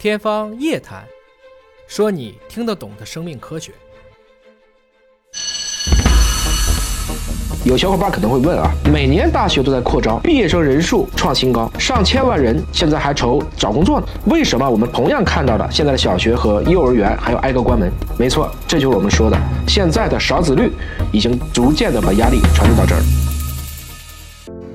天方夜谭，说你听得懂的生命科学。有小伙伴可能会问啊，每年大学都在扩招，毕业生人数创新高，上千万人现在还愁找工作呢，为什么我们同样看到的现在的小学和幼儿园还要挨个关门？没错，这就是我们说的现在的少子率已经逐渐的把压力传递到这儿。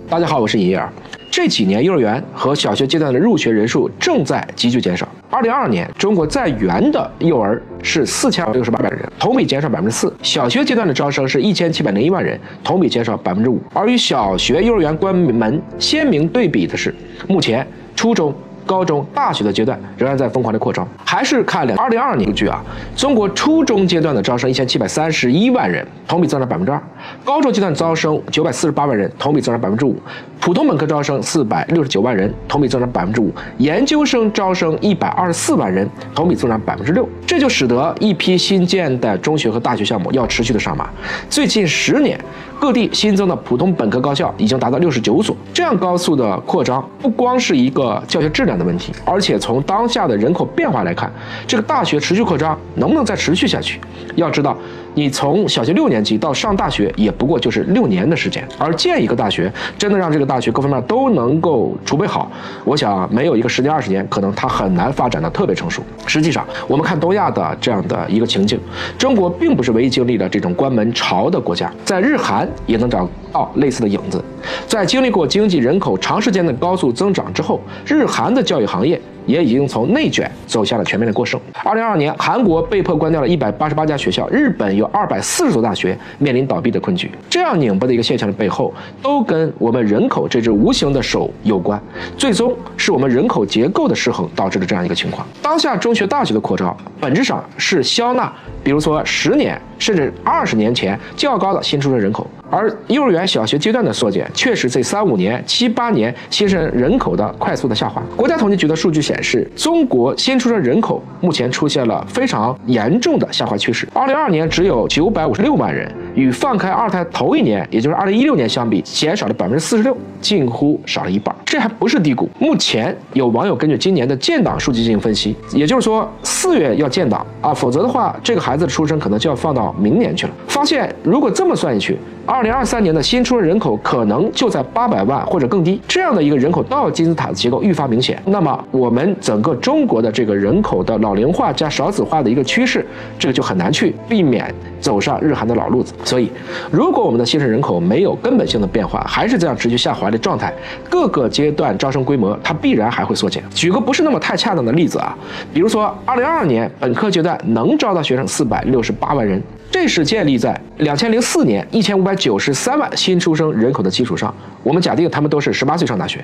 大家好，我是尹烨。这几年幼儿园和小学阶段的入学人数正在急剧减少。二零二二年，中国在园的幼儿是四千六十八万人，同比减少百分之四；小学阶段的招生是一千七百零一万人，同比减少百分之五。而与小学、幼儿园关门鲜明对比的是，目前初中。高中、大学的阶段仍然在疯狂的扩招，还是看两二零二二年数据啊？中国初中阶段的招生一千七百三十一万人，同比增长百分之二；高中阶段招生九百四十八万人，同比增长百分之五；普通本科招生四百六十九万人，同比增长百分之五；研究生招生一百二十四万人，同比增长百分之六。这就使得一批新建的中学和大学项目要持续的上马。最近十年，各地新增的普通本科高校已经达到六十九所。这样高速的扩张，不光是一个教学质量。的问题，而且从当下的人口变化来看，这个大学持续扩张能不能再持续下去？要知道，你从小学六年级到上大学也不过就是六年的时间，而建一个大学，真的让这个大学各方面都能够储备好，我想没有一个十年二十年，可能它很难发展的特别成熟。实际上，我们看东亚的这样的一个情境，中国并不是唯一经历了这种关门潮的国家，在日韩也能找到类似的影子。在经历过经济人口长时间的高速增长之后，日韩的教育行业。也已经从内卷走向了全面的过剩。二零二二年，韩国被迫关掉了一百八十八家学校，日本有二百四十所大学面临倒闭的困局。这样拧巴的一个现象的背后，都跟我们人口这只无形的手有关。最终是我们人口结构的失衡导致的这样一个情况。当下中学、大学的扩招，本质上是消纳，比如说十年甚至二十年前较高的新出生人口。而幼儿园、小学阶段的缩减，确实这三五年、七八年新生人口的快速的下滑。国家统计局的数据显示，中国新出生人口目前出现了非常严重的下滑趋势。二零二二年只有九百五十六万人，与放开二胎头一年，也就是二零一六年相比，减少了百分之四十六，近乎少了一半。这还不是低谷。目前有网友根据今年的建档数据进行分析，也就是说四月要建档啊，否则的话，这个孩子的出生可能就要放到明年去了。发现如果这么算下去。二零二三年的新出生人口可能就在八百万或者更低，这样的一个人口倒金字塔的结构愈发明显。那么我们整个中国的这个人口的老龄化加少子化的一个趋势，这个就很难去避免走上日韩的老路子。所以，如果我们的新生人口没有根本性的变化，还是这样持续下滑的状态，各个阶段招生规模它必然还会缩减。举个不是那么太恰当的例子啊，比如说二零二二年本科阶段能招到学生四百六十八万人。这是建立在两千零四年一千五百九十三万新出生人口的基础上。我们假定他们都是十八岁上大学，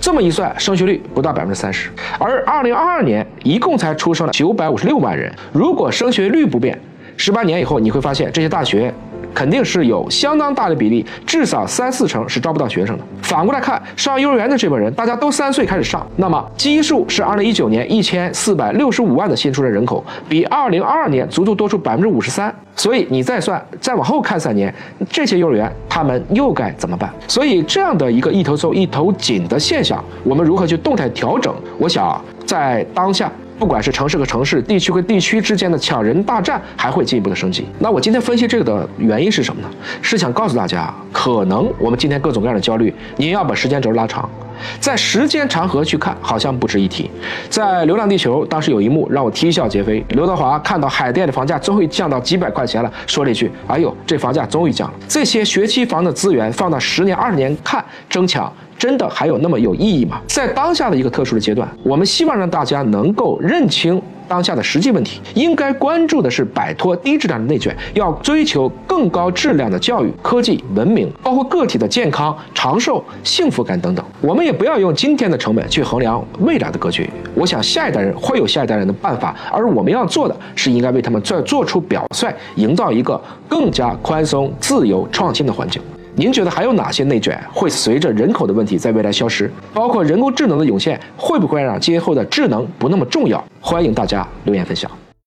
这么一算，升学率不到百分之三十。而二零二二年一共才出生了九百五十六万人，如果升学率不变，十八年以后你会发现这些大学。肯定是有相当大的比例，至少三四成是招不到学生的。反过来看，上幼儿园的这波人，大家都三岁开始上，那么基数是二零一九年一千四百六十五万的新出生人口，比二零二二年足足多出百分之五十三。所以你再算，再往后看三年，这些幼儿园他们又该怎么办？所以这样的一个一头瘦一头紧的现象，我们如何去动态调整？我想在当下。不管是城市和城市、地区和地区之间的抢人大战，还会进一步的升级。那我今天分析这个的原因是什么呢？是想告诉大家，可能我们今天各种各样的焦虑，您要把时间轴拉长，在时间长河去看，好像不值一提。在《流浪地球》当时有一幕让我啼笑皆非。刘德华看到海淀的房价终于降到几百块钱了，说了一句：“哎呦，这房价终于降了。”这些学区房的资源放到十年、二十年看，争抢。真的还有那么有意义吗？在当下的一个特殊的阶段，我们希望让大家能够认清当下的实际问题，应该关注的是摆脱低质量的内卷，要追求更高质量的教育、科技、文明，包括个体的健康、长寿、幸福感等等。我们也不要用今天的成本去衡量未来的格局。我想下一代人会有下一代人的办法，而我们要做的是应该为他们再做出表率，营造一个更加宽松、自由、创新的环境。您觉得还有哪些内卷会随着人口的问题在未来消失？包括人工智能的涌现，会不会让今后的智能不那么重要？欢迎大家留言分享。